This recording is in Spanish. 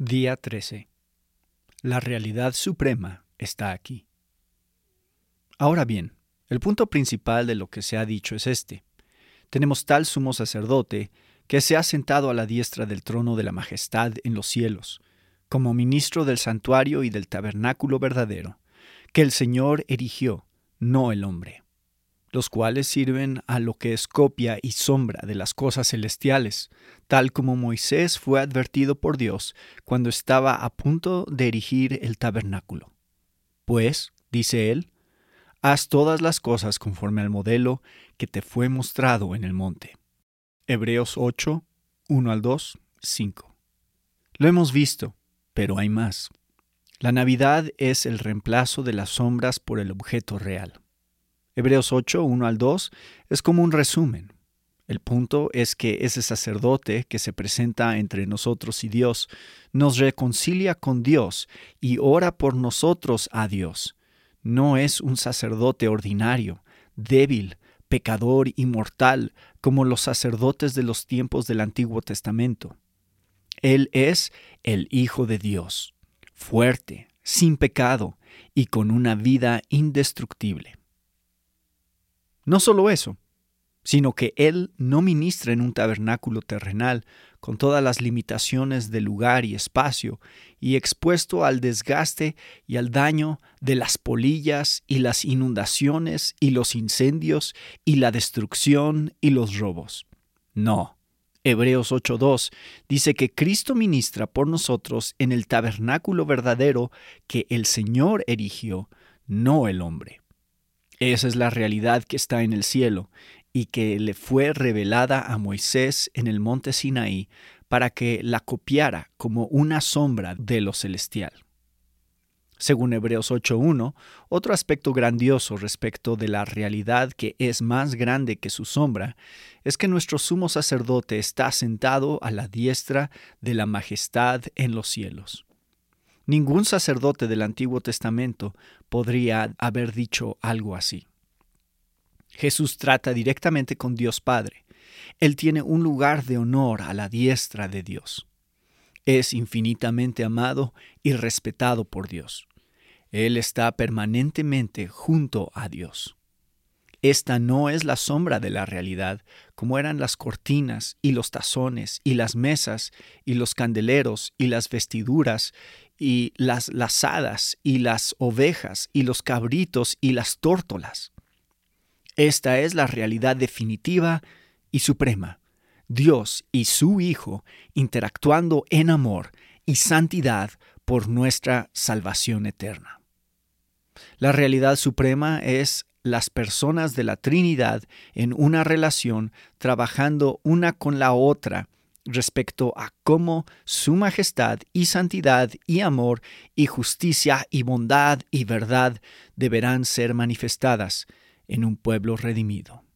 Día 13. La realidad suprema está aquí. Ahora bien, el punto principal de lo que se ha dicho es este. Tenemos tal sumo sacerdote que se ha sentado a la diestra del trono de la majestad en los cielos, como ministro del santuario y del tabernáculo verdadero, que el Señor erigió, no el hombre los cuales sirven a lo que es copia y sombra de las cosas celestiales, tal como Moisés fue advertido por Dios cuando estaba a punto de erigir el tabernáculo. Pues, dice él, haz todas las cosas conforme al modelo que te fue mostrado en el monte. Hebreos 8, 1 al 2, 5. Lo hemos visto, pero hay más. La Navidad es el reemplazo de las sombras por el objeto real. Hebreos 8, 1 al 2, es como un resumen. El punto es que ese sacerdote que se presenta entre nosotros y Dios nos reconcilia con Dios y ora por nosotros a Dios. No es un sacerdote ordinario, débil, pecador y mortal como los sacerdotes de los tiempos del Antiguo Testamento. Él es el Hijo de Dios, fuerte, sin pecado y con una vida indestructible. No solo eso, sino que Él no ministra en un tabernáculo terrenal con todas las limitaciones de lugar y espacio, y expuesto al desgaste y al daño de las polillas y las inundaciones y los incendios y la destrucción y los robos. No. Hebreos 8.2 dice que Cristo ministra por nosotros en el tabernáculo verdadero que el Señor erigió, no el hombre. Esa es la realidad que está en el cielo y que le fue revelada a Moisés en el monte Sinaí para que la copiara como una sombra de lo celestial. Según Hebreos 8.1, otro aspecto grandioso respecto de la realidad que es más grande que su sombra es que nuestro sumo sacerdote está sentado a la diestra de la majestad en los cielos. Ningún sacerdote del Antiguo Testamento podría haber dicho algo así. Jesús trata directamente con Dios Padre. Él tiene un lugar de honor a la diestra de Dios. Es infinitamente amado y respetado por Dios. Él está permanentemente junto a Dios. Esta no es la sombra de la realidad, como eran las cortinas y los tazones y las mesas y los candeleros y las vestiduras y las lazadas y las ovejas y los cabritos y las tórtolas. Esta es la realidad definitiva y suprema. Dios y su Hijo interactuando en amor y santidad por nuestra salvación eterna. La realidad suprema es las personas de la Trinidad en una relación trabajando una con la otra respecto a cómo su majestad y santidad y amor y justicia y bondad y verdad deberán ser manifestadas en un pueblo redimido.